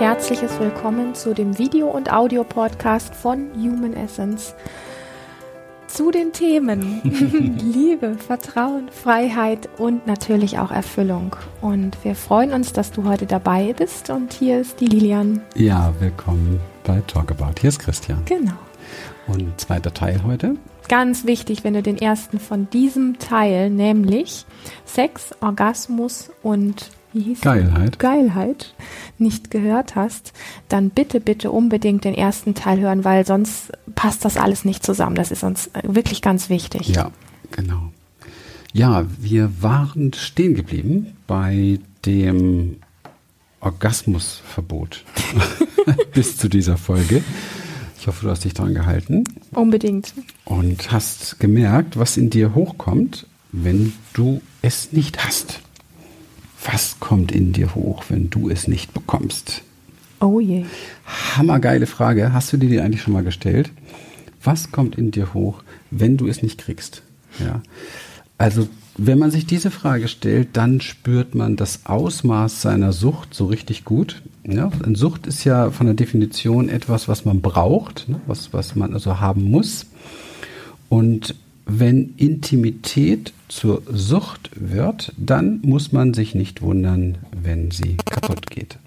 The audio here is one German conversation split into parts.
herzliches Willkommen zu dem Video- und Audio-Podcast von Human Essence. Zu den Themen Liebe, Vertrauen, Freiheit und natürlich auch Erfüllung. Und wir freuen uns, dass du heute dabei bist. Und hier ist die Lilian. Ja, willkommen bei Talk About. Hier ist Christian. Genau. Und zweiter Teil heute. Ganz wichtig, wenn du den ersten von diesem Teil, nämlich Sex, Orgasmus und wie hieß Geilheit. Geilheit nicht gehört hast, dann bitte, bitte unbedingt den ersten Teil hören, weil sonst passt das alles nicht zusammen. Das ist uns wirklich ganz wichtig. Ja, genau. Ja, wir waren stehen geblieben bei dem Orgasmusverbot bis zu dieser Folge. Ich hoffe, du hast dich dran gehalten. Unbedingt. Und hast gemerkt, was in dir hochkommt, wenn du es nicht hast. Was kommt in dir hoch, wenn du es nicht bekommst? Oh je. Hammergeile Frage. Hast du dir die eigentlich schon mal gestellt? Was kommt in dir hoch, wenn du es nicht kriegst? Ja. Also, wenn man sich diese Frage stellt, dann spürt man das Ausmaß seiner Sucht so richtig gut. Ja, eine Sucht ist ja von der Definition etwas, was man braucht, ne? was, was man also haben muss. Und wenn Intimität zur Sucht wird, dann muss man sich nicht wundern, wenn sie kaputt geht.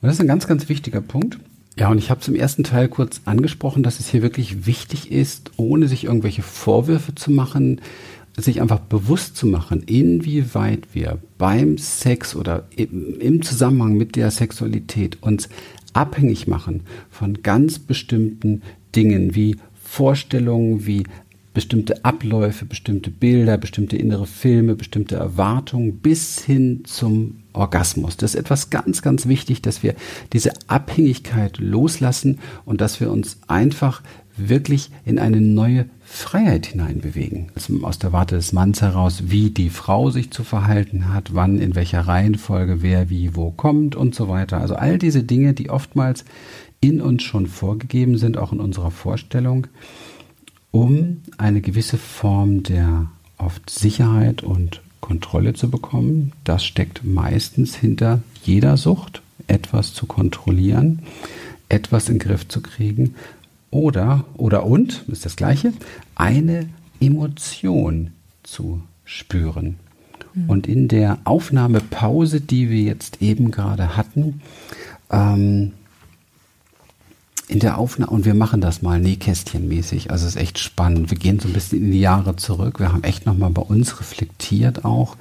Und das ist ein ganz, ganz wichtiger Punkt. Ja, und ich habe zum ersten Teil kurz angesprochen, dass es hier wirklich wichtig ist, ohne sich irgendwelche Vorwürfe zu machen, sich einfach bewusst zu machen, inwieweit wir beim Sex oder im Zusammenhang mit der Sexualität uns abhängig machen von ganz bestimmten Dingen wie Vorstellungen, wie bestimmte Abläufe, bestimmte Bilder, bestimmte innere Filme, bestimmte Erwartungen bis hin zum Orgasmus. Das ist etwas ganz, ganz wichtig, dass wir diese Abhängigkeit loslassen und dass wir uns einfach wirklich in eine neue Freiheit hineinbewegen. Also aus der Warte des Manns heraus, wie die Frau sich zu verhalten hat, wann, in welcher Reihenfolge, wer, wie, wo kommt und so weiter. Also all diese Dinge, die oftmals in uns schon vorgegeben sind, auch in unserer Vorstellung um eine gewisse Form der oft Sicherheit und Kontrolle zu bekommen. Das steckt meistens hinter jeder Sucht, etwas zu kontrollieren, etwas in den Griff zu kriegen oder, oder und, ist das gleiche, eine Emotion zu spüren. Mhm. Und in der Aufnahmepause, die wir jetzt eben gerade hatten, ähm, in der Aufnahme, und wir machen das mal nähkästchenmäßig, also es ist echt spannend. Wir gehen so ein bisschen in die Jahre zurück. Wir haben echt nochmal bei uns reflektiert auch.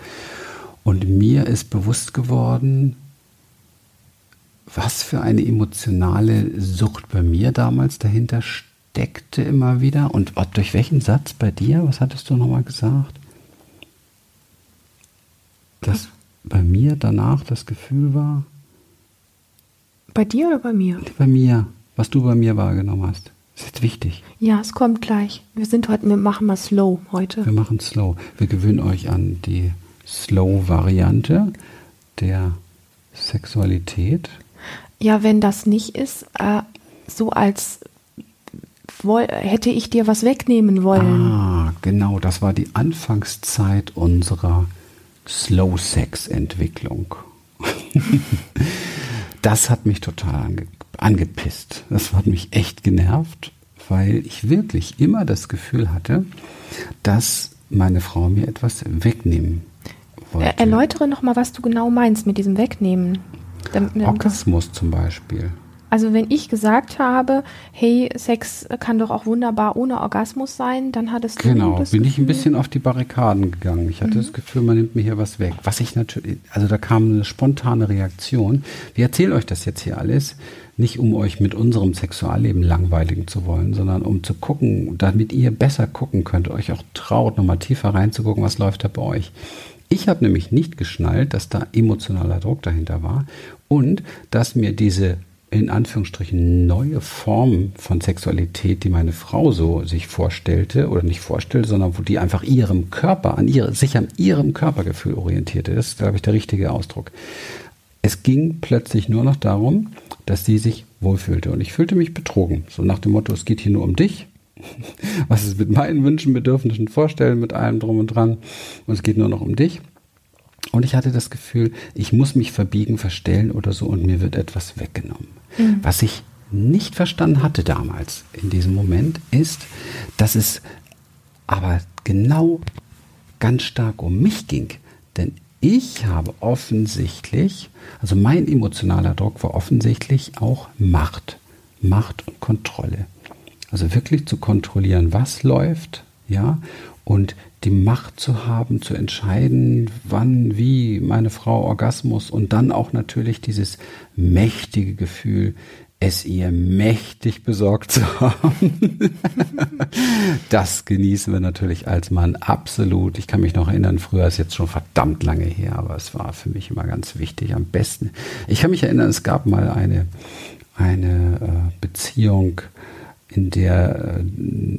Und mir ist bewusst geworden, was für eine emotionale Sucht bei mir damals dahinter steckte immer wieder. Und durch welchen Satz bei dir? Was hattest du nochmal gesagt? Dass bei mir danach das Gefühl war. Bei dir oder bei mir? Bei mir was du bei mir wahrgenommen hast. Das ist jetzt wichtig. Ja, es kommt gleich. Wir sind heute, wir machen mal slow heute. Wir machen slow. Wir gewöhnen euch an die Slow-Variante der Sexualität. Ja, wenn das nicht ist, äh, so als hätte ich dir was wegnehmen wollen. Ah, genau. Das war die Anfangszeit unserer Slow-Sex-Entwicklung. das hat mich total ange angepisst. Das hat mich echt genervt, weil ich wirklich immer das Gefühl hatte, dass meine Frau mir etwas wegnehmen wollte. Erläutere nochmal, was du genau meinst mit diesem Wegnehmen. Orgasmus zum Beispiel. Also wenn ich gesagt habe, hey, Sex kann doch auch wunderbar ohne Orgasmus sein, dann hattest du Genau, bin Gefühl, ich ein bisschen auf die Barrikaden gegangen. Ich hatte mhm. das Gefühl, man nimmt mir hier was weg. Was ich natürlich, also da kam eine spontane Reaktion. Wir erzählen euch das jetzt hier alles, nicht um euch mit unserem Sexualleben langweiligen zu wollen, sondern um zu gucken, damit ihr besser gucken könnt, euch auch traut, nochmal tiefer reinzugucken, was läuft da bei euch. Ich habe nämlich nicht geschnallt, dass da emotionaler Druck dahinter war und dass mir diese in Anführungsstrichen neue Form von Sexualität, die meine Frau so sich vorstellte oder nicht vorstellte, sondern wo die einfach ihrem Körper, an ihre, sich an ihrem Körpergefühl orientierte. Das ist, glaube ich, der richtige Ausdruck. Es ging plötzlich nur noch darum, dass sie sich wohlfühlte. Und ich fühlte mich betrogen. So nach dem Motto, es geht hier nur um dich. Was ist mit meinen Wünschen, Bedürfnissen, Vorstellen, mit allem drum und dran. Und es geht nur noch um dich. Und ich hatte das Gefühl, ich muss mich verbiegen, verstellen oder so und mir wird etwas weggenommen. Mhm. Was ich nicht verstanden hatte damals in diesem Moment ist, dass es aber genau ganz stark um mich ging. Denn ich habe offensichtlich, also mein emotionaler Druck war offensichtlich auch Macht. Macht und Kontrolle. Also wirklich zu kontrollieren, was läuft, ja, und die Macht zu haben, zu entscheiden, wann, wie meine Frau Orgasmus und dann auch natürlich dieses mächtige Gefühl, es ihr mächtig besorgt zu haben. das genießen wir natürlich als Mann absolut. Ich kann mich noch erinnern, früher ist jetzt schon verdammt lange her, aber es war für mich immer ganz wichtig. Am besten. Ich kann mich erinnern, es gab mal eine, eine äh, Beziehung, in der äh,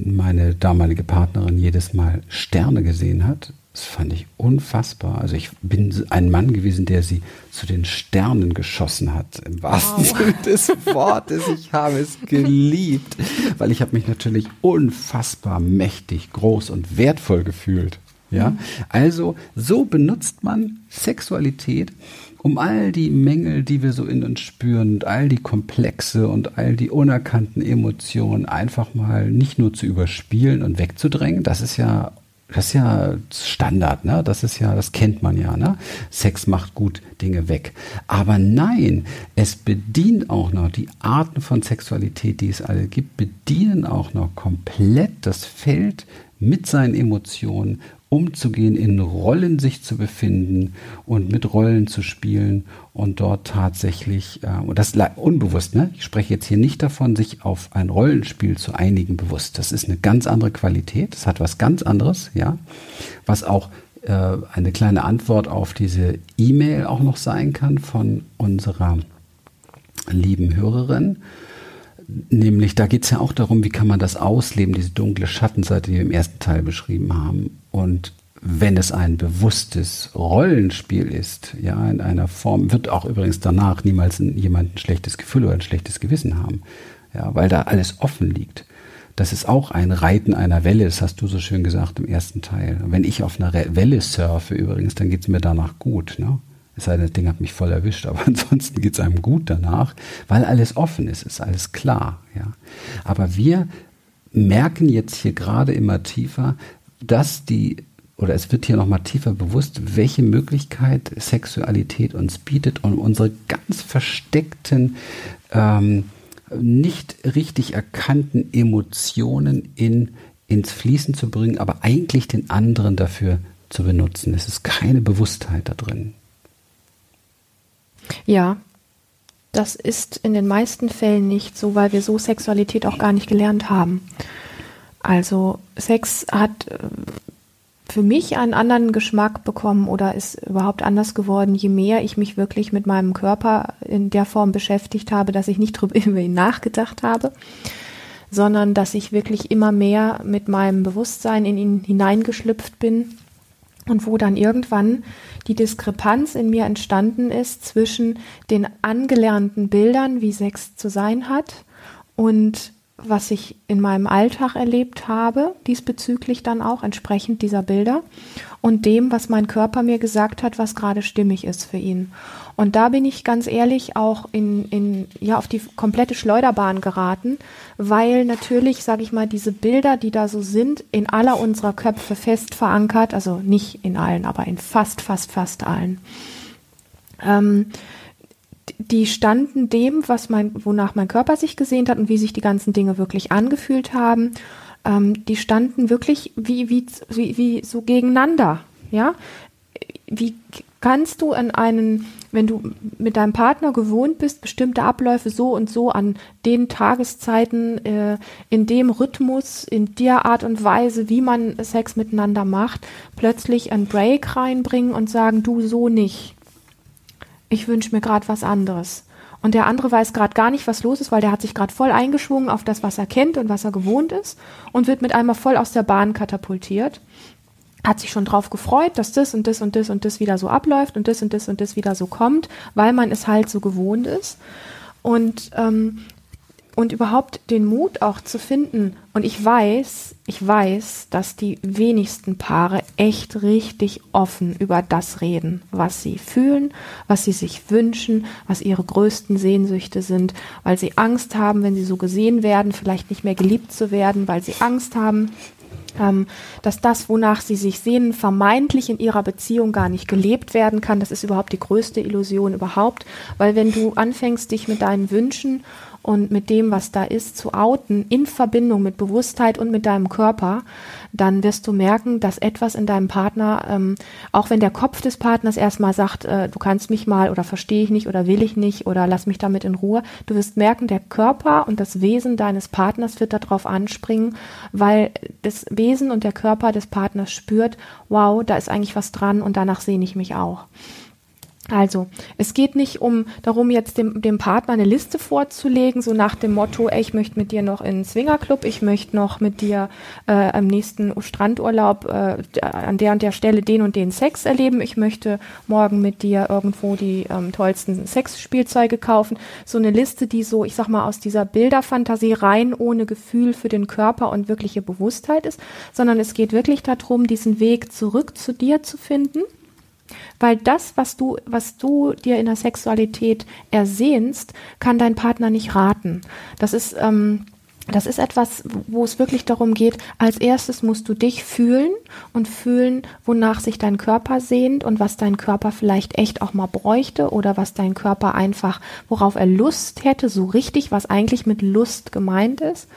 meine damalige Partnerin jedes Mal Sterne gesehen hat. Das fand ich unfassbar. Also ich bin ein Mann gewesen, der sie zu den Sternen geschossen hat, im wahrsten wow. Sinne des Wortes. Ich habe es geliebt, weil ich habe mich natürlich unfassbar mächtig, groß und wertvoll gefühlt. Ja, mhm. also so benutzt man Sexualität, um all die Mängel, die wir so in uns spüren und all die Komplexe und all die unerkannten Emotionen einfach mal nicht nur zu überspielen und wegzudrängen. Das ist ja das ist ja Standard, ne? Das ist ja, das kennt man ja, ne? Sex macht gut Dinge weg. Aber nein, es bedient auch noch die Arten von Sexualität, die es alle gibt, bedienen auch noch komplett das Feld mit seinen Emotionen umzugehen, in Rollen sich zu befinden und mit Rollen zu spielen und dort tatsächlich, äh, und das unbewusst, ne? ich spreche jetzt hier nicht davon, sich auf ein Rollenspiel zu einigen bewusst. Das ist eine ganz andere Qualität, das hat was ganz anderes, ja, was auch äh, eine kleine Antwort auf diese E-Mail auch noch sein kann von unserer lieben Hörerin. Nämlich, da geht es ja auch darum, wie kann man das ausleben, diese dunkle Schattenseite, die wir im ersten Teil beschrieben haben. Und wenn es ein bewusstes Rollenspiel ist, ja, in einer Form, wird auch übrigens danach niemals jemand ein schlechtes Gefühl oder ein schlechtes Gewissen haben, ja, weil da alles offen liegt. Das ist auch ein Reiten einer Welle, das hast du so schön gesagt im ersten Teil. Wenn ich auf einer Welle surfe übrigens, dann geht es mir danach gut. Ne? Es sei denn, das Ding hat mich voll erwischt, aber ansonsten geht es einem gut danach, weil alles offen ist, ist alles klar. Ja. Aber wir merken jetzt hier gerade immer tiefer, dass die, oder es wird hier nochmal tiefer bewusst, welche Möglichkeit Sexualität uns bietet, um unsere ganz versteckten, ähm, nicht richtig erkannten Emotionen in, ins Fließen zu bringen, aber eigentlich den anderen dafür zu benutzen. Es ist keine Bewusstheit da drin. Ja, das ist in den meisten Fällen nicht so, weil wir so Sexualität auch gar nicht gelernt haben. Also Sex hat äh, für mich einen anderen Geschmack bekommen oder ist überhaupt anders geworden, je mehr ich mich wirklich mit meinem Körper in der Form beschäftigt habe, dass ich nicht drüber über ihn nachgedacht habe, sondern dass ich wirklich immer mehr mit meinem Bewusstsein in ihn hineingeschlüpft bin und wo dann irgendwann die Diskrepanz in mir entstanden ist zwischen den angelernten Bildern, wie Sex zu sein hat, und was ich in meinem Alltag erlebt habe, diesbezüglich dann auch entsprechend dieser Bilder und dem, was mein Körper mir gesagt hat, was gerade stimmig ist für ihn. Und da bin ich ganz ehrlich auch in, in ja auf die komplette Schleuderbahn geraten, weil natürlich, sage ich mal, diese Bilder, die da so sind, in aller unserer Köpfe fest verankert, also nicht in allen, aber in fast, fast, fast allen. Ähm, die standen dem, was mein, wonach mein Körper sich gesehnt hat und wie sich die ganzen Dinge wirklich angefühlt haben, ähm, die standen wirklich wie, wie, wie, wie so gegeneinander. Ja, wie kannst du an einen, wenn du mit deinem Partner gewohnt bist, bestimmte Abläufe so und so an den Tageszeiten, äh, in dem Rhythmus, in der Art und Weise, wie man Sex miteinander macht, plötzlich einen Break reinbringen und sagen, du so nicht ich wünsche mir gerade was anderes. Und der andere weiß gerade gar nicht, was los ist, weil der hat sich gerade voll eingeschwungen auf das, was er kennt und was er gewohnt ist und wird mit einmal voll aus der Bahn katapultiert. Hat sich schon drauf gefreut, dass das und das und das und das wieder so abläuft und das und das und das wieder so kommt, weil man es halt so gewohnt ist. Und ähm, und überhaupt den Mut auch zu finden. Und ich weiß, ich weiß, dass die wenigsten Paare echt richtig offen über das reden, was sie fühlen, was sie sich wünschen, was ihre größten Sehnsüchte sind, weil sie Angst haben, wenn sie so gesehen werden, vielleicht nicht mehr geliebt zu werden, weil sie Angst haben, ähm, dass das, wonach sie sich sehnen, vermeintlich in ihrer Beziehung gar nicht gelebt werden kann. Das ist überhaupt die größte Illusion überhaupt, weil wenn du anfängst, dich mit deinen Wünschen und mit dem, was da ist, zu outen, in Verbindung mit Bewusstheit und mit deinem Körper, dann wirst du merken, dass etwas in deinem Partner, ähm, auch wenn der Kopf des Partners erstmal sagt, äh, du kannst mich mal oder verstehe ich nicht oder will ich nicht oder lass mich damit in Ruhe, du wirst merken, der Körper und das Wesen deines Partners wird darauf anspringen, weil das Wesen und der Körper des Partners spürt, wow, da ist eigentlich was dran und danach sehne ich mich auch. Also, es geht nicht um darum, jetzt dem, dem Partner eine Liste vorzulegen, so nach dem Motto, ey, ich möchte mit dir noch in den Swingerclub, ich möchte noch mit dir äh, am nächsten Strandurlaub äh, an der und der Stelle den und den Sex erleben, ich möchte morgen mit dir irgendwo die ähm, tollsten Sexspielzeuge kaufen. So eine Liste, die so, ich sag mal, aus dieser Bilderfantasie rein ohne Gefühl für den Körper und wirkliche Bewusstheit ist, sondern es geht wirklich darum, diesen Weg zurück zu dir zu finden weil das, was du, was du dir in der Sexualität ersehnst, kann dein Partner nicht raten. Das ist, ähm, das ist etwas, wo es wirklich darum geht, als erstes musst du dich fühlen und fühlen, wonach sich dein Körper sehnt und was dein Körper vielleicht echt auch mal bräuchte oder was dein Körper einfach, worauf er Lust hätte, so richtig, was eigentlich mit Lust gemeint ist.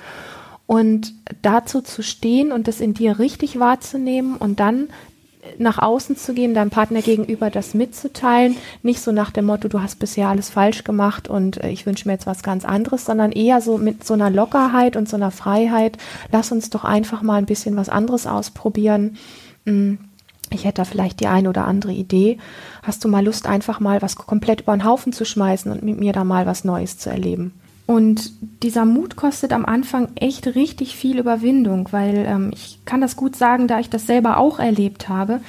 Und dazu zu stehen und das in dir richtig wahrzunehmen und dann nach außen zu gehen, deinem Partner gegenüber das mitzuteilen, nicht so nach dem Motto, du hast bisher alles falsch gemacht und äh, ich wünsche mir jetzt was ganz anderes, sondern eher so mit so einer Lockerheit und so einer Freiheit, lass uns doch einfach mal ein bisschen was anderes ausprobieren. Mm, ich hätte da vielleicht die eine oder andere Idee. Hast du mal Lust, einfach mal was komplett über den Haufen zu schmeißen und mit mir da mal was Neues zu erleben? Und dieser Mut kostet am Anfang echt richtig viel Überwindung, weil ähm, ich kann das gut sagen, da ich das selber auch erlebt habe.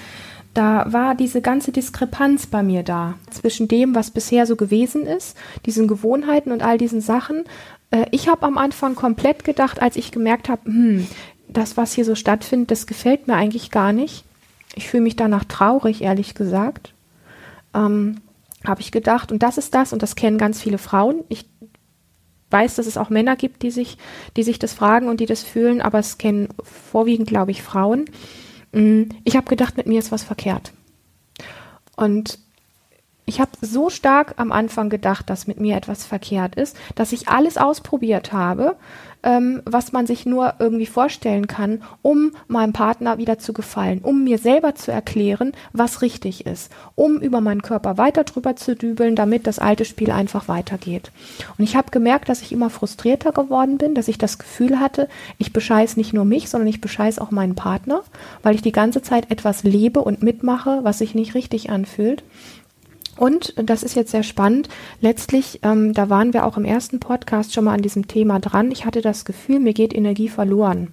Da war diese ganze Diskrepanz bei mir da zwischen dem, was bisher so gewesen ist, diesen Gewohnheiten und all diesen Sachen. Äh, ich habe am Anfang komplett gedacht, als ich gemerkt habe, hm, das, was hier so stattfindet, das gefällt mir eigentlich gar nicht. Ich fühle mich danach traurig, ehrlich gesagt. Ähm, habe ich gedacht, und das ist das, und das kennen ganz viele Frauen. Ich weiß, dass es auch Männer gibt, die sich, die sich das fragen und die das fühlen, aber es kennen vorwiegend, glaube ich, Frauen. Mm, ich habe gedacht, mit mir ist was verkehrt. Und ich habe so stark am Anfang gedacht, dass mit mir etwas verkehrt ist, dass ich alles ausprobiert habe, ähm, was man sich nur irgendwie vorstellen kann, um meinem Partner wieder zu gefallen, um mir selber zu erklären, was richtig ist, um über meinen Körper weiter drüber zu dübeln, damit das alte Spiel einfach weitergeht. Und ich habe gemerkt, dass ich immer frustrierter geworden bin, dass ich das Gefühl hatte, ich bescheiß nicht nur mich, sondern ich bescheiß auch meinen Partner, weil ich die ganze Zeit etwas lebe und mitmache, was sich nicht richtig anfühlt. Und das ist jetzt sehr spannend. Letztlich, ähm, da waren wir auch im ersten Podcast schon mal an diesem Thema dran. Ich hatte das Gefühl, mir geht Energie verloren.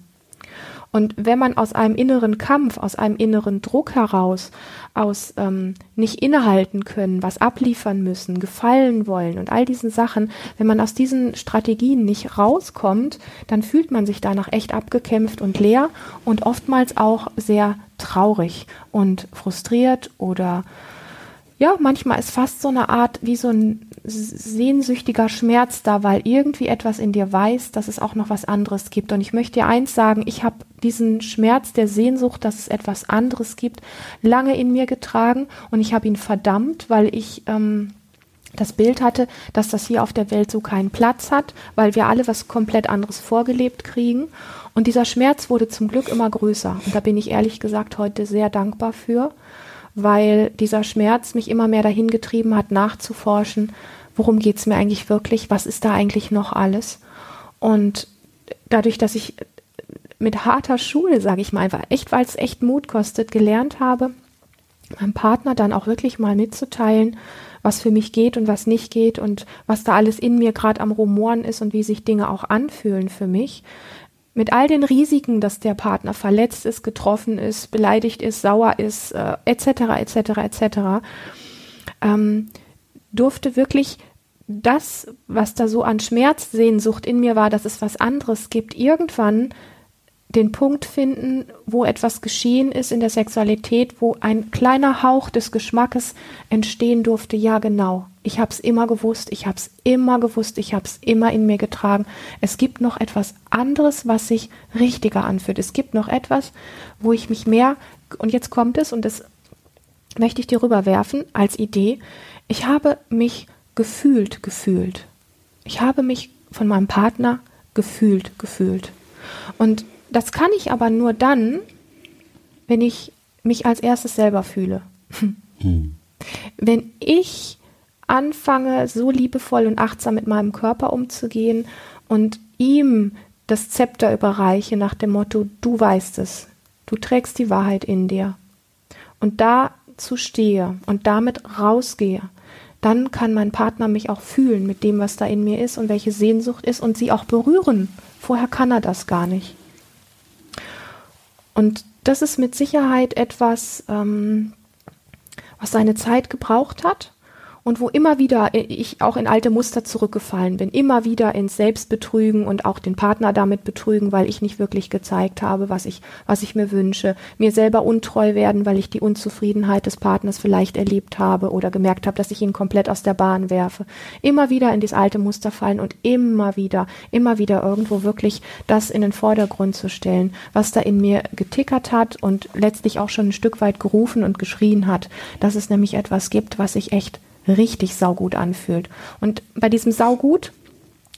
Und wenn man aus einem inneren Kampf, aus einem inneren Druck heraus, aus ähm, nicht innehalten können, was abliefern müssen, gefallen wollen und all diesen Sachen, wenn man aus diesen Strategien nicht rauskommt, dann fühlt man sich danach echt abgekämpft und leer und oftmals auch sehr traurig und frustriert oder ja, manchmal ist fast so eine Art wie so ein sehnsüchtiger Schmerz da, weil irgendwie etwas in dir weiß, dass es auch noch was anderes gibt. Und ich möchte dir eins sagen, ich habe diesen Schmerz der Sehnsucht, dass es etwas anderes gibt, lange in mir getragen und ich habe ihn verdammt, weil ich ähm, das Bild hatte, dass das hier auf der Welt so keinen Platz hat, weil wir alle was komplett anderes vorgelebt kriegen. Und dieser Schmerz wurde zum Glück immer größer. Und da bin ich ehrlich gesagt heute sehr dankbar für weil dieser Schmerz mich immer mehr dahin getrieben hat, nachzuforschen, worum geht es mir eigentlich wirklich, was ist da eigentlich noch alles. Und dadurch, dass ich mit harter Schule, sage ich mal, einfach echt, weil es echt Mut kostet, gelernt habe, meinem Partner dann auch wirklich mal mitzuteilen, was für mich geht und was nicht geht und was da alles in mir gerade am Rumoren ist und wie sich Dinge auch anfühlen für mich, mit all den Risiken, dass der Partner verletzt ist, getroffen ist, beleidigt ist, sauer ist, etc., etc., etc., durfte wirklich das, was da so an Schmerzsehnsucht in mir war, dass es was anderes gibt, irgendwann den Punkt finden, wo etwas geschehen ist in der Sexualität, wo ein kleiner Hauch des Geschmackes entstehen durfte. Ja, genau. Ich habe es immer gewusst, ich habe es immer gewusst, ich habe es immer in mir getragen. Es gibt noch etwas anderes, was sich richtiger anfühlt. Es gibt noch etwas, wo ich mich mehr, und jetzt kommt es, und das möchte ich dir rüberwerfen als Idee, ich habe mich gefühlt, gefühlt. Ich habe mich von meinem Partner gefühlt, gefühlt. Und das kann ich aber nur dann, wenn ich mich als erstes selber fühle. Hm. Wenn ich anfange, so liebevoll und achtsam mit meinem Körper umzugehen und ihm das Zepter überreiche nach dem Motto, du weißt es, du trägst die Wahrheit in dir. Und dazu stehe und damit rausgehe, dann kann mein Partner mich auch fühlen mit dem, was da in mir ist und welche Sehnsucht ist und sie auch berühren. Vorher kann er das gar nicht. Und das ist mit Sicherheit etwas, ähm, was seine Zeit gebraucht hat und wo immer wieder ich auch in alte Muster zurückgefallen bin, immer wieder ins Selbstbetrügen und auch den Partner damit betrügen, weil ich nicht wirklich gezeigt habe, was ich, was ich mir wünsche, mir selber untreu werden, weil ich die Unzufriedenheit des Partners vielleicht erlebt habe oder gemerkt habe, dass ich ihn komplett aus der Bahn werfe, immer wieder in dieses alte Muster fallen und immer wieder, immer wieder irgendwo wirklich das in den Vordergrund zu stellen, was da in mir getickert hat und letztlich auch schon ein Stück weit gerufen und geschrien hat, dass es nämlich etwas gibt, was ich echt richtig saugut anfühlt. Und bei diesem saugut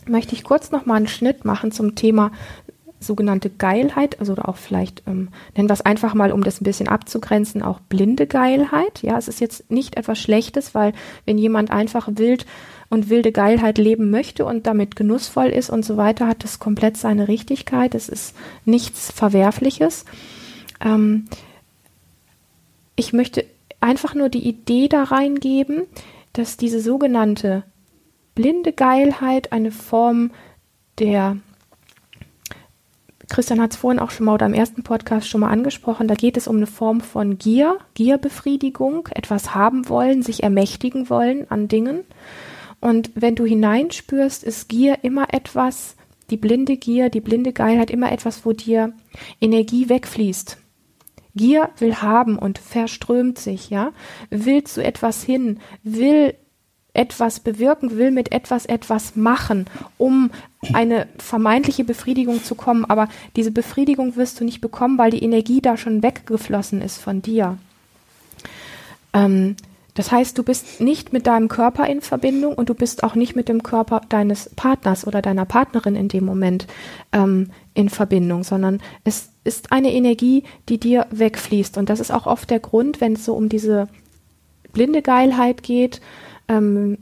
möchte ich kurz noch mal einen Schnitt machen zum Thema sogenannte Geilheit, also auch vielleicht ähm, nennen wir es einfach mal, um das ein bisschen abzugrenzen, auch blinde Geilheit. Ja, es ist jetzt nicht etwas Schlechtes, weil wenn jemand einfach wild und wilde Geilheit leben möchte und damit genussvoll ist und so weiter, hat das komplett seine Richtigkeit. Es ist nichts Verwerfliches. Ähm, ich möchte einfach nur die Idee da reingeben, dass diese sogenannte blinde Geilheit eine Form der Christian hat es vorhin auch schon mal oder im ersten Podcast schon mal angesprochen, da geht es um eine Form von Gier, Gierbefriedigung, etwas haben wollen, sich ermächtigen wollen an Dingen. Und wenn du hineinspürst, ist Gier immer etwas, die blinde Gier, die blinde Geilheit immer etwas, wo dir Energie wegfließt. Gier will haben und verströmt sich, ja, will zu etwas hin, will etwas bewirken, will mit etwas etwas machen, um eine vermeintliche Befriedigung zu kommen. Aber diese Befriedigung wirst du nicht bekommen, weil die Energie da schon weggeflossen ist von dir. Ähm, das heißt, du bist nicht mit deinem Körper in Verbindung und du bist auch nicht mit dem Körper deines Partners oder deiner Partnerin in dem Moment ähm, in Verbindung, sondern es ist eine Energie, die dir wegfließt. Und das ist auch oft der Grund, wenn es so um diese blinde Geilheit geht, ähm,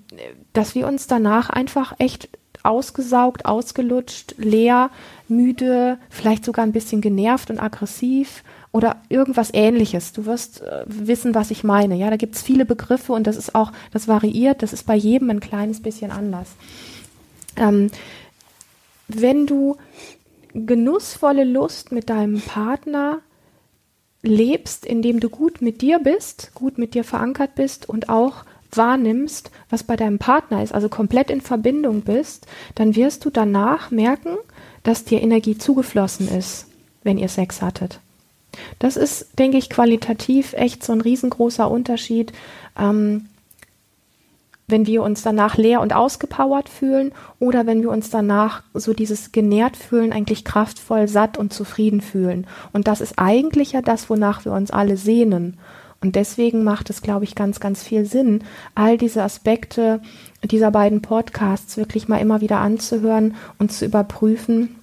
dass wir uns danach einfach echt ausgesaugt, ausgelutscht, leer, müde, vielleicht sogar ein bisschen genervt und aggressiv oder irgendwas ähnliches. Du wirst äh, wissen, was ich meine. Ja, da gibt es viele Begriffe und das ist auch, das variiert, das ist bei jedem ein kleines bisschen anders. Ähm, wenn du genussvolle Lust mit deinem Partner lebst, indem du gut mit dir bist, gut mit dir verankert bist und auch wahrnimmst, was bei deinem Partner ist, also komplett in Verbindung bist, dann wirst du danach merken, dass dir Energie zugeflossen ist, wenn ihr Sex hattet. Das ist, denke ich, qualitativ echt so ein riesengroßer Unterschied. Ähm, wenn wir uns danach leer und ausgepowert fühlen oder wenn wir uns danach so dieses genährt fühlen, eigentlich kraftvoll, satt und zufrieden fühlen. Und das ist eigentlich ja das, wonach wir uns alle sehnen. Und deswegen macht es, glaube ich, ganz, ganz viel Sinn, all diese Aspekte dieser beiden Podcasts wirklich mal immer wieder anzuhören und zu überprüfen,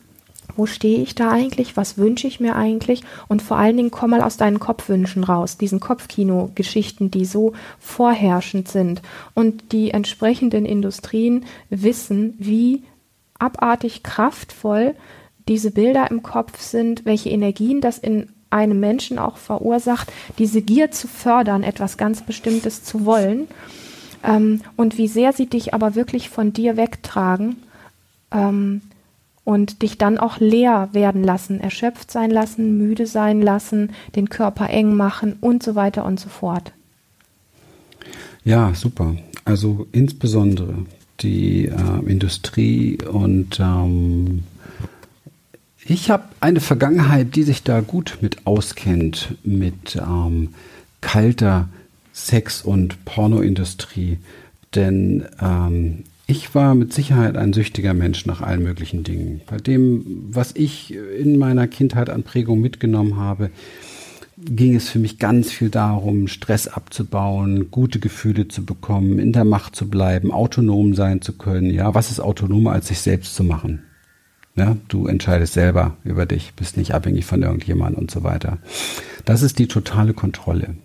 wo stehe ich da eigentlich, was wünsche ich mir eigentlich und vor allen Dingen komm mal aus deinen Kopfwünschen raus, diesen Kopfkino-Geschichten, die so vorherrschend sind und die entsprechenden Industrien wissen, wie abartig kraftvoll diese Bilder im Kopf sind, welche Energien das in einem Menschen auch verursacht, diese Gier zu fördern, etwas ganz Bestimmtes zu wollen ähm, und wie sehr sie dich aber wirklich von dir wegtragen. Und dich dann auch leer werden lassen, erschöpft sein lassen, müde sein lassen, den Körper eng machen und so weiter und so fort. Ja, super. Also insbesondere die äh, Industrie und ähm, ich habe eine Vergangenheit, die sich da gut mit auskennt, mit ähm, kalter Sex- und Pornoindustrie. Denn ähm, ich war mit Sicherheit ein süchtiger Mensch nach allen möglichen Dingen. Bei dem, was ich in meiner Kindheit an Prägung mitgenommen habe, ging es für mich ganz viel darum, Stress abzubauen, gute Gefühle zu bekommen, in der Macht zu bleiben, autonom sein zu können. Ja, was ist autonomer als sich selbst zu machen? Ja, du entscheidest selber über dich, bist nicht abhängig von irgendjemandem und so weiter. Das ist die totale Kontrolle.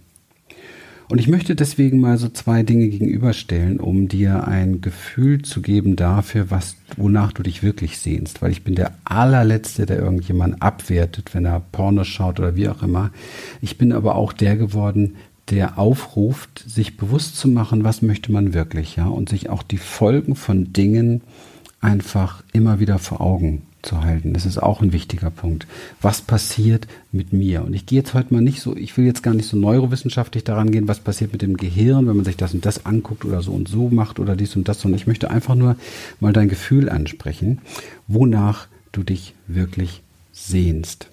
Und ich möchte deswegen mal so zwei Dinge gegenüberstellen, um dir ein Gefühl zu geben dafür, was, wonach du dich wirklich sehnst. Weil ich bin der allerletzte, der irgendjemanden abwertet, wenn er Porno schaut oder wie auch immer. Ich bin aber auch der geworden, der aufruft, sich bewusst zu machen, was möchte man wirklich, ja, und sich auch die Folgen von Dingen einfach immer wieder vor Augen zu halten. Das ist auch ein wichtiger Punkt. Was passiert mit mir? Und ich gehe jetzt heute mal nicht so, ich will jetzt gar nicht so neurowissenschaftlich daran gehen, was passiert mit dem Gehirn, wenn man sich das und das anguckt oder so und so macht oder dies und das, sondern ich möchte einfach nur mal dein Gefühl ansprechen, wonach du dich wirklich sehnst.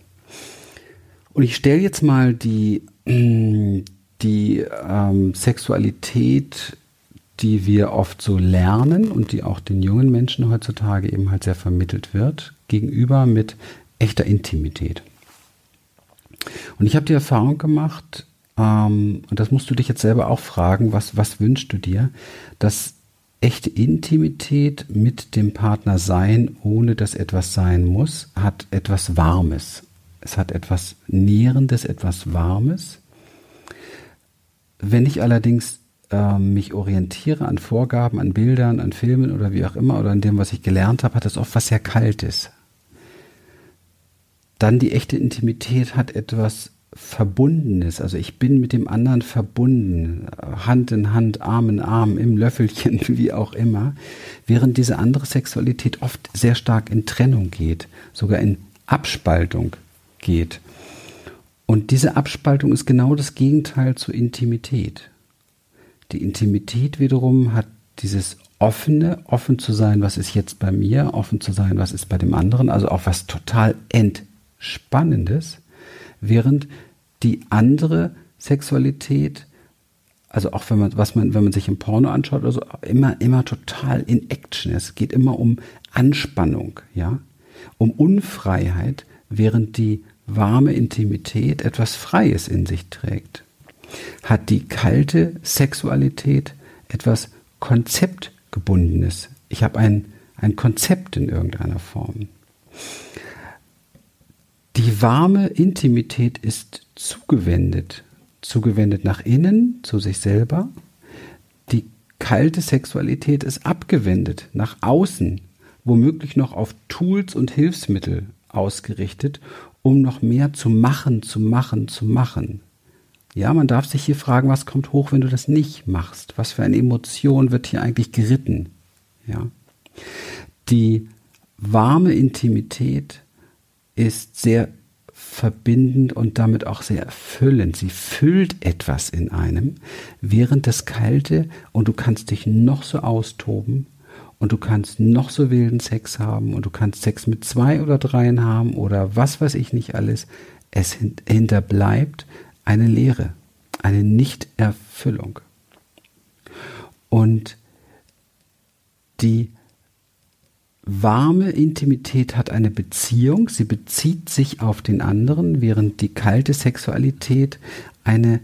Und ich stelle jetzt mal die, die ähm, Sexualität die wir oft so lernen und die auch den jungen Menschen heutzutage eben halt sehr vermittelt wird, gegenüber mit echter Intimität. Und ich habe die Erfahrung gemacht, ähm, und das musst du dich jetzt selber auch fragen, was, was wünschst du dir, dass echte Intimität mit dem Partner sein, ohne dass etwas sein muss, hat etwas Warmes. Es hat etwas Nährendes, etwas Warmes. Wenn ich allerdings äh, mich orientiere an Vorgaben, an Bildern, an Filmen oder wie auch immer oder an dem, was ich gelernt habe, hat das oft was sehr Kaltes. Dann die echte Intimität hat etwas Verbundenes. Also ich bin mit dem anderen verbunden, Hand in Hand, Arm in Arm, im Löffelchen, wie auch immer, während diese andere Sexualität oft sehr stark in Trennung geht, sogar in Abspaltung geht. Und diese Abspaltung ist genau das Gegenteil zur Intimität. Die Intimität wiederum hat dieses offene, offen zu sein, was ist jetzt bei mir, offen zu sein, was ist bei dem anderen, also auch was total entspannendes, während die andere Sexualität, also auch wenn man, was man, wenn man sich im Porno anschaut, also immer, immer total in Action ist. Es geht immer um Anspannung, ja, um Unfreiheit, während die warme Intimität etwas Freies in sich trägt hat die kalte Sexualität etwas Konzeptgebundenes. Ich habe ein, ein Konzept in irgendeiner Form. Die warme Intimität ist zugewendet, zugewendet nach innen, zu sich selber. Die kalte Sexualität ist abgewendet nach außen, womöglich noch auf Tools und Hilfsmittel ausgerichtet, um noch mehr zu machen, zu machen, zu machen. Ja, man darf sich hier fragen, was kommt hoch, wenn du das nicht machst? Was für eine Emotion wird hier eigentlich geritten? Ja. Die warme Intimität ist sehr verbindend und damit auch sehr erfüllend. Sie füllt etwas in einem, während das Kalte und du kannst dich noch so austoben und du kannst noch so wilden Sex haben und du kannst Sex mit zwei oder dreien haben oder was weiß ich nicht alles. Es hinterbleibt eine Leere, eine Nichterfüllung. Und die warme Intimität hat eine Beziehung, sie bezieht sich auf den anderen, während die kalte Sexualität eine,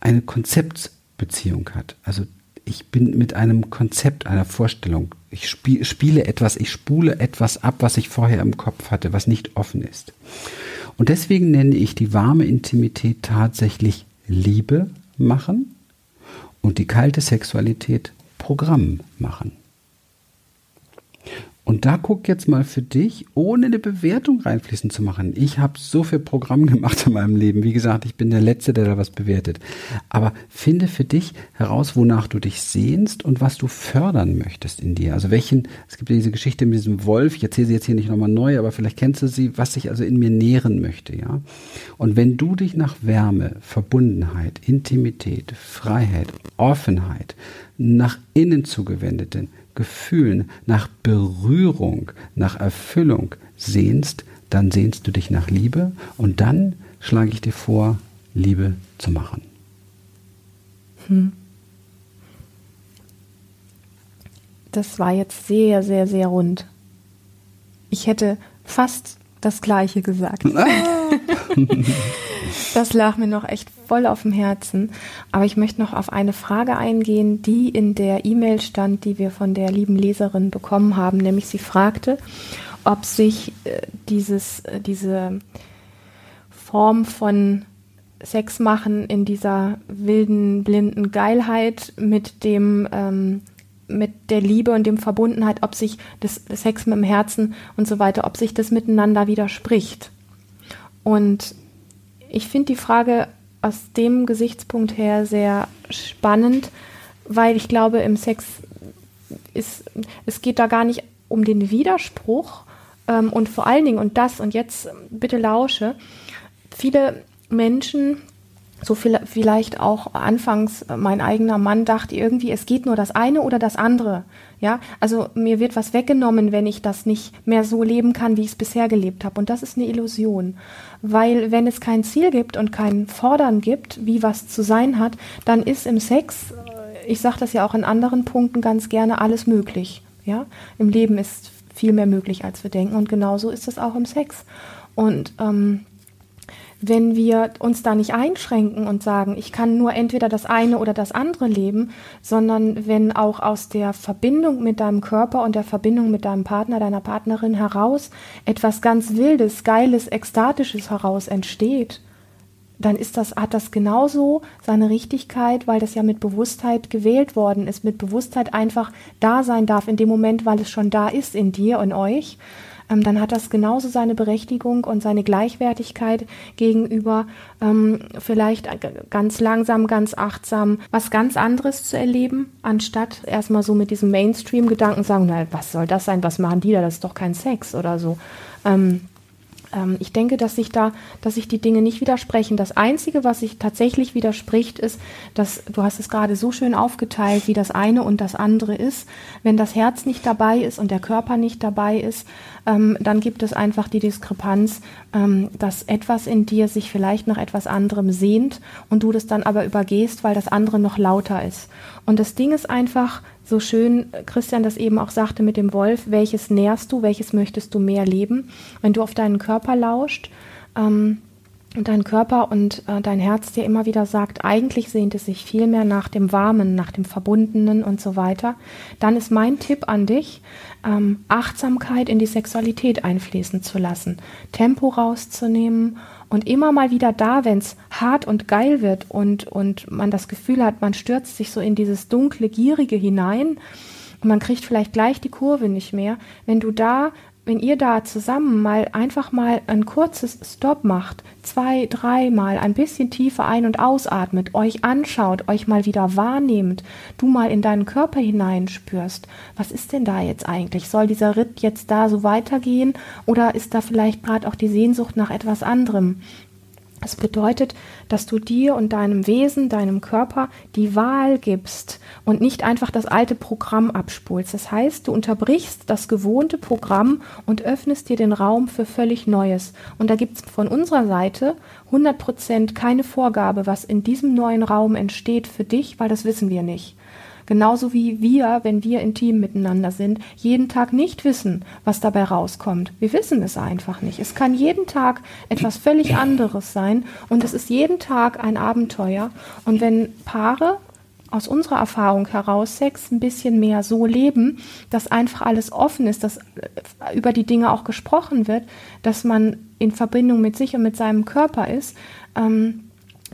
eine Konzeptbeziehung hat. Also ich bin mit einem Konzept, einer Vorstellung. Ich spiel, spiele etwas, ich spule etwas ab, was ich vorher im Kopf hatte, was nicht offen ist. Und deswegen nenne ich die warme Intimität tatsächlich Liebe machen und die kalte Sexualität Programm machen. Und da guck jetzt mal für dich, ohne eine Bewertung reinfließen zu machen. Ich habe so viel Programm gemacht in meinem Leben. Wie gesagt, ich bin der Letzte, der da was bewertet. Aber finde für dich heraus, wonach du dich sehnst und was du fördern möchtest in dir. Also welchen, es gibt ja diese Geschichte mit diesem Wolf, ich erzähle sie jetzt hier nicht nochmal neu, aber vielleicht kennst du sie, was ich also in mir nähren möchte, ja. Und wenn du dich nach Wärme, Verbundenheit, Intimität, Freiheit, Offenheit, nach innen zugewendeten Gefühlen, nach Berührung, nach Erfüllung sehnst, dann sehnst du dich nach Liebe und dann schlage ich dir vor, Liebe zu machen. Hm. Das war jetzt sehr, sehr, sehr rund. Ich hätte fast das Gleiche gesagt. das lag mir noch echt voll auf dem Herzen. Aber ich möchte noch auf eine Frage eingehen, die in der E-Mail stand, die wir von der lieben Leserin bekommen haben. Nämlich sie fragte, ob sich äh, dieses, äh, diese Form von Sex machen in dieser wilden, blinden Geilheit mit dem ähm, mit der Liebe und dem Verbundenheit, ob sich das, Sex mit dem Herzen und so weiter, ob sich das miteinander widerspricht. Und ich finde die Frage aus dem Gesichtspunkt her sehr spannend, weil ich glaube, im Sex ist, es geht da gar nicht um den Widerspruch ähm, und vor allen Dingen, und das, und jetzt bitte lausche, viele Menschen so viel, vielleicht auch anfangs mein eigener Mann dachte irgendwie, es geht nur das eine oder das andere. Ja, also mir wird was weggenommen, wenn ich das nicht mehr so leben kann, wie ich es bisher gelebt habe. Und das ist eine Illusion. Weil wenn es kein Ziel gibt und kein Fordern gibt, wie was zu sein hat, dann ist im Sex, äh, ich sage das ja auch in anderen Punkten ganz gerne, alles möglich. Ja, im Leben ist viel mehr möglich, als wir denken. Und genauso ist es auch im Sex. Und ähm, wenn wir uns da nicht einschränken und sagen, ich kann nur entweder das eine oder das andere leben, sondern wenn auch aus der Verbindung mit deinem Körper und der Verbindung mit deinem Partner, deiner Partnerin heraus etwas ganz Wildes, Geiles, Ekstatisches heraus entsteht, dann ist das, hat das genauso seine Richtigkeit, weil das ja mit Bewusstheit gewählt worden ist, mit Bewusstheit einfach da sein darf in dem Moment, weil es schon da ist in dir und euch ähm, dann hat das genauso seine Berechtigung und seine Gleichwertigkeit gegenüber ähm, vielleicht ganz langsam, ganz achtsam was ganz anderes zu erleben, anstatt erstmal so mit diesem Mainstream-Gedanken sagen, na, was soll das sein, was machen die da, das ist doch kein Sex oder so. Ähm, ähm, ich denke, dass sich da, dass sich die Dinge nicht widersprechen. Das Einzige, was sich tatsächlich widerspricht, ist, dass du hast es gerade so schön aufgeteilt, wie das eine und das andere ist. Wenn das Herz nicht dabei ist und der Körper nicht dabei ist, ähm, dann gibt es einfach die Diskrepanz, ähm, dass etwas in dir sich vielleicht nach etwas anderem sehnt und du das dann aber übergehst, weil das andere noch lauter ist. Und das Ding ist einfach, so schön Christian das eben auch sagte mit dem Wolf, welches nährst du, welches möchtest du mehr leben? Wenn du auf deinen Körper lauscht ähm, und dein Körper und äh, dein Herz dir immer wieder sagt, eigentlich sehnt es sich viel mehr nach dem Warmen, nach dem Verbundenen und so weiter, dann ist mein Tipp an dich, ähm, Achtsamkeit in die Sexualität einfließen zu lassen, Tempo rauszunehmen und immer mal wieder da, wenn es hart und geil wird und, und man das Gefühl hat, man stürzt sich so in dieses dunkle, gierige hinein und man kriegt vielleicht gleich die Kurve nicht mehr, wenn du da wenn ihr da zusammen mal einfach mal ein kurzes Stop macht, zwei, dreimal ein bisschen tiefer ein- und ausatmet, euch anschaut, euch mal wieder wahrnehmt, du mal in deinen Körper hineinspürst, was ist denn da jetzt eigentlich? Soll dieser Ritt jetzt da so weitergehen oder ist da vielleicht gerade auch die Sehnsucht nach etwas anderem? Das bedeutet, dass du dir und deinem Wesen, deinem Körper die Wahl gibst und nicht einfach das alte Programm abspulst. Das heißt, du unterbrichst das gewohnte Programm und öffnest dir den Raum für völlig Neues. Und da gibt es von unserer Seite 100 Prozent keine Vorgabe, was in diesem neuen Raum entsteht für dich, weil das wissen wir nicht. Genauso wie wir, wenn wir intim miteinander sind, jeden Tag nicht wissen, was dabei rauskommt. Wir wissen es einfach nicht. Es kann jeden Tag etwas völlig anderes sein und es ist jeden Tag ein Abenteuer. Und wenn Paare aus unserer Erfahrung heraus Sex ein bisschen mehr so leben, dass einfach alles offen ist, dass äh, über die Dinge auch gesprochen wird, dass man in Verbindung mit sich und mit seinem Körper ist, ähm,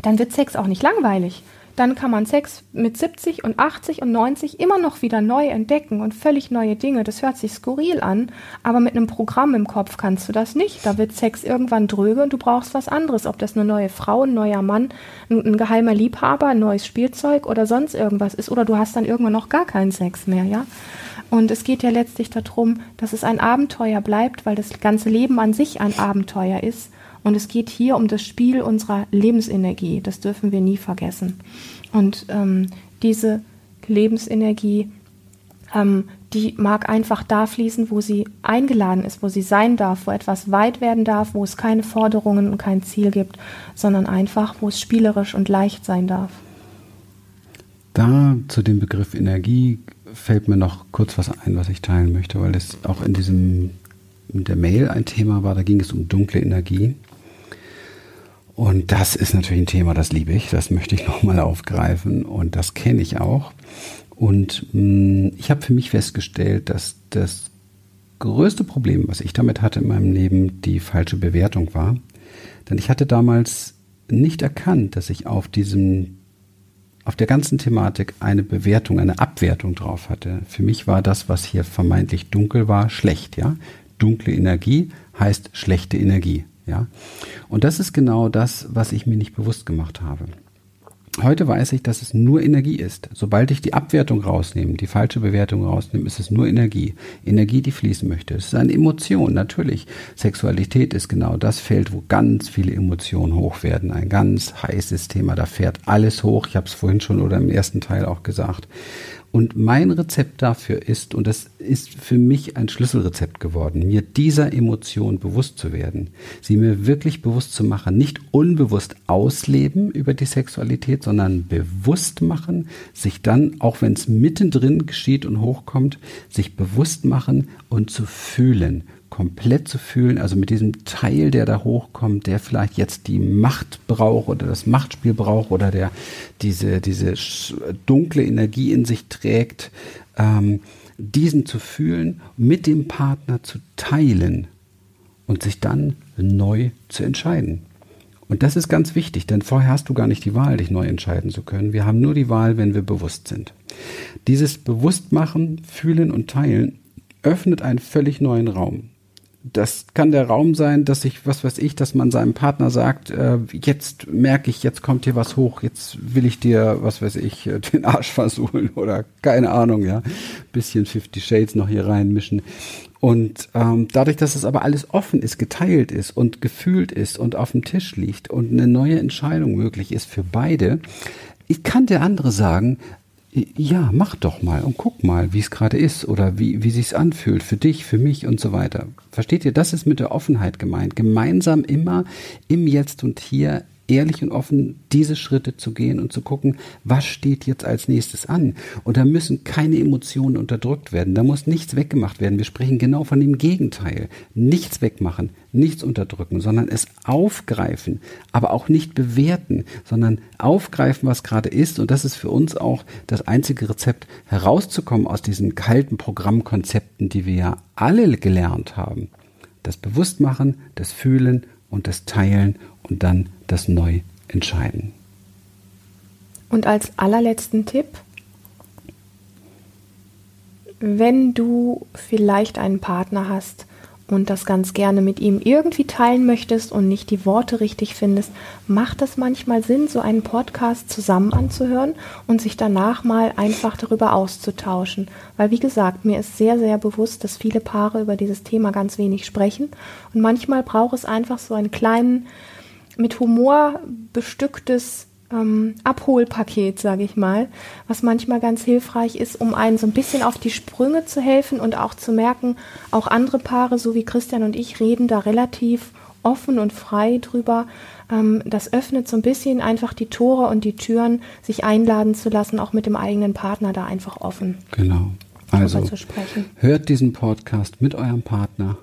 dann wird Sex auch nicht langweilig dann kann man Sex mit 70 und 80 und 90 immer noch wieder neu entdecken und völlig neue Dinge. Das hört sich skurril an, aber mit einem Programm im Kopf kannst du das nicht. Da wird Sex irgendwann dröge und du brauchst was anderes. Ob das eine neue Frau, ein neuer Mann, ein, ein geheimer Liebhaber, ein neues Spielzeug oder sonst irgendwas ist. Oder du hast dann irgendwann noch gar keinen Sex mehr, ja? Und es geht ja letztlich darum, dass es ein Abenteuer bleibt, weil das ganze Leben an sich ein Abenteuer ist und es geht hier um das Spiel unserer Lebensenergie. Das dürfen wir nie vergessen. Und ähm, diese Lebensenergie ähm, die mag einfach da fließen, wo sie eingeladen ist, wo sie sein darf, wo etwas weit werden darf, wo es keine Forderungen und kein Ziel gibt, sondern einfach, wo es spielerisch und leicht sein darf. Da zu dem Begriff Energie fällt mir noch kurz was ein, was ich teilen möchte, weil das auch in diesem in der Mail ein Thema war, da ging es um dunkle Energie. Und das ist natürlich ein Thema, das liebe ich, das möchte ich nochmal aufgreifen und das kenne ich auch. Und mh, mm, ich habe für mich festgestellt, dass das größte Problem, was ich damit hatte in meinem Leben, die falsche Bewertung war. Denn ich hatte damals nicht erkannt, dass ich auf diesem auf der ganzen Thematik eine Bewertung, eine Abwertung drauf hatte. Für mich war das, was hier vermeintlich dunkel war, schlecht, ja. Dunkle Energie heißt schlechte Energie, ja. Und das ist genau das, was ich mir nicht bewusst gemacht habe. Heute weiß ich, dass es nur Energie ist. Sobald ich die Abwertung rausnehme, die falsche Bewertung rausnehme, ist es nur Energie. Energie, die fließen möchte. Es ist eine Emotion, natürlich. Sexualität ist genau das Feld, wo ganz viele Emotionen hoch werden. Ein ganz heißes Thema. Da fährt alles hoch. Ich habe es vorhin schon oder im ersten Teil auch gesagt. Und mein Rezept dafür ist, und das ist für mich ein Schlüsselrezept geworden, mir dieser Emotion bewusst zu werden, sie mir wirklich bewusst zu machen, nicht unbewusst ausleben über die Sexualität, sondern bewusst machen, sich dann, auch wenn es mittendrin geschieht und hochkommt, sich bewusst machen und zu fühlen komplett zu fühlen, also mit diesem Teil, der da hochkommt, der vielleicht jetzt die Macht braucht oder das Machtspiel braucht oder der diese, diese dunkle Energie in sich trägt, ähm, diesen zu fühlen, mit dem Partner zu teilen und sich dann neu zu entscheiden. Und das ist ganz wichtig, denn vorher hast du gar nicht die Wahl, dich neu entscheiden zu können. Wir haben nur die Wahl, wenn wir bewusst sind. Dieses Bewusstmachen, Fühlen und Teilen öffnet einen völlig neuen Raum das kann der Raum sein, dass ich, was weiß ich, dass man seinem Partner sagt, äh, jetzt merke ich, jetzt kommt hier was hoch, jetzt will ich dir, was weiß ich, äh, den Arsch versuchen oder keine Ahnung, ja. Bisschen Fifty Shades noch hier reinmischen. Und ähm, dadurch, dass es aber alles offen ist, geteilt ist und gefühlt ist und auf dem Tisch liegt und eine neue Entscheidung möglich ist für beide, ich kann der andere sagen, ja, mach doch mal und guck mal, wie es gerade ist oder wie, wie sich's anfühlt für dich, für mich und so weiter. Versteht ihr? Das ist mit der Offenheit gemeint. Gemeinsam immer im Jetzt und Hier ehrlich und offen diese Schritte zu gehen und zu gucken, was steht jetzt als nächstes an. Und da müssen keine Emotionen unterdrückt werden. Da muss nichts weggemacht werden. Wir sprechen genau von dem Gegenteil. Nichts wegmachen, nichts unterdrücken, sondern es aufgreifen, aber auch nicht bewerten, sondern aufgreifen, was gerade ist. Und das ist für uns auch das einzige Rezept, herauszukommen aus diesen kalten Programmkonzepten, die wir ja alle gelernt haben. Das Bewusstmachen, das Fühlen und das Teilen und dann das neu entscheiden. Und als allerletzten Tipp, wenn du vielleicht einen Partner hast und das ganz gerne mit ihm irgendwie teilen möchtest und nicht die Worte richtig findest, macht es manchmal Sinn, so einen Podcast zusammen anzuhören und sich danach mal einfach darüber auszutauschen. Weil, wie gesagt, mir ist sehr, sehr bewusst, dass viele Paare über dieses Thema ganz wenig sprechen und manchmal braucht es einfach so einen kleinen mit Humor bestücktes ähm, Abholpaket, sage ich mal, was manchmal ganz hilfreich ist, um einen so ein bisschen auf die Sprünge zu helfen und auch zu merken, auch andere Paare, so wie Christian und ich, reden da relativ offen und frei drüber. Ähm, das öffnet so ein bisschen einfach die Tore und die Türen, sich einladen zu lassen, auch mit dem eigenen Partner da einfach offen. Genau. Also hört diesen Podcast mit eurem Partner,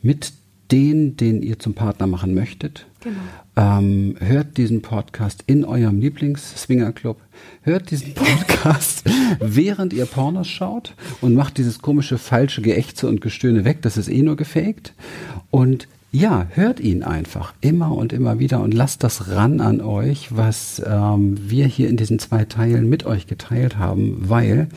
mit den, den ihr zum Partner machen möchtet. Genau. Ähm, hört diesen Podcast in eurem Lieblings-Swinger-Club. Hört diesen Podcast, während ihr Pornos schaut und macht dieses komische, falsche Geächze und Gestöhne weg. Das ist eh nur gefaked. Und ja, hört ihn einfach immer und immer wieder und lasst das ran an euch, was ähm, wir hier in diesen zwei Teilen mit euch geteilt haben, weil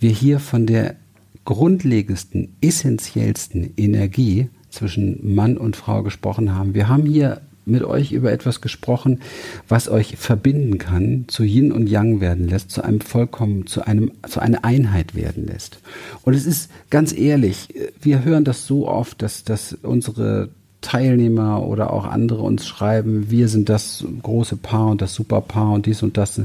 wir hier von der grundlegendsten, essentiellsten Energie zwischen Mann und Frau gesprochen haben. Wir haben hier mit euch über etwas gesprochen, was euch verbinden kann, zu Yin und Yang werden lässt, zu einem vollkommen, zu einem, zu einer Einheit werden lässt. Und es ist ganz ehrlich, wir hören das so oft, dass, dass unsere Teilnehmer oder auch andere uns schreiben, wir sind das große Paar und das Superpaar und dies und das.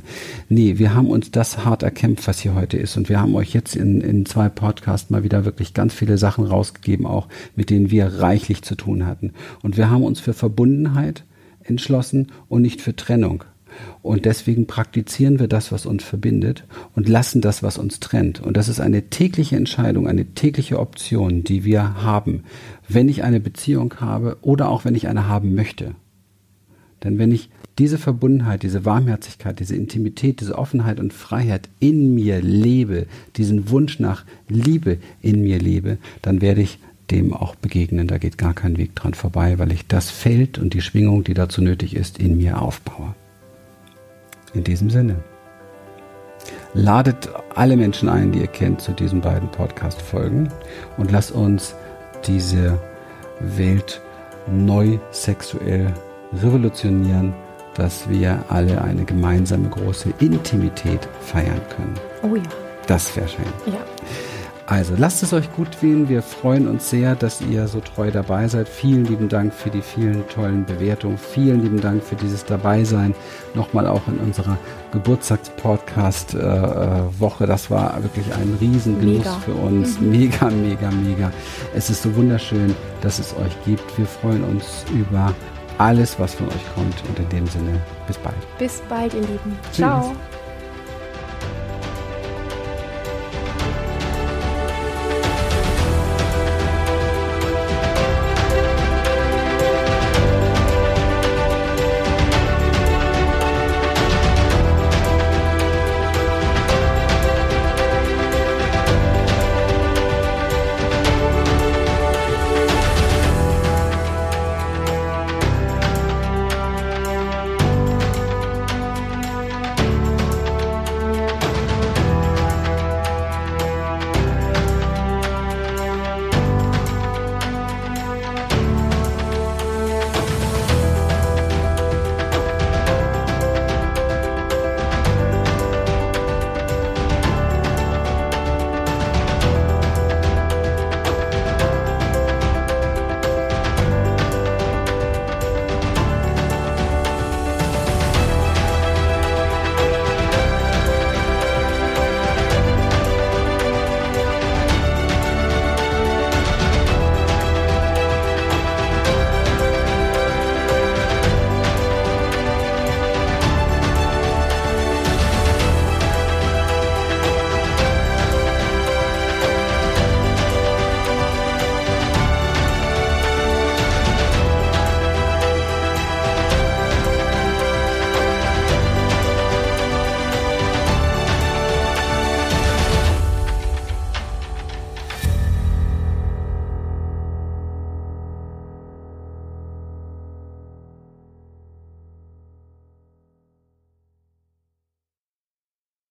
Nee, wir haben uns das hart erkämpft, was hier heute ist. Und wir haben euch jetzt in, in zwei Podcasts mal wieder wirklich ganz viele Sachen rausgegeben, auch mit denen wir reichlich zu tun hatten. Und wir haben uns für Verbundenheit entschlossen und nicht für Trennung. Und deswegen praktizieren wir das, was uns verbindet und lassen das, was uns trennt. Und das ist eine tägliche Entscheidung, eine tägliche Option, die wir haben, wenn ich eine Beziehung habe oder auch wenn ich eine haben möchte. Denn wenn ich diese Verbundenheit, diese Warmherzigkeit, diese Intimität, diese Offenheit und Freiheit in mir lebe, diesen Wunsch nach Liebe in mir lebe, dann werde ich dem auch begegnen. Da geht gar kein Weg dran vorbei, weil ich das Feld und die Schwingung, die dazu nötig ist, in mir aufbaue. In diesem Sinne. Ladet alle Menschen ein, die ihr kennt, zu diesen beiden Podcast-Folgen und lasst uns diese Welt neu sexuell revolutionieren, dass wir alle eine gemeinsame große Intimität feiern können. Oh ja. Das wäre schön. Ja. Also lasst es euch gut gehen. Wir freuen uns sehr, dass ihr so treu dabei seid. Vielen lieben Dank für die vielen tollen Bewertungen. Vielen lieben Dank für dieses Dabeisein. Nochmal auch in unserer Geburtstagspodcast-Woche. Das war wirklich ein Riesengenuss mega. für uns. Mhm. Mega, mega, mega. Es ist so wunderschön, dass es euch gibt. Wir freuen uns über alles, was von euch kommt. Und in dem Sinne, bis bald. Bis bald, ihr Lieben. Tschüss. Ciao.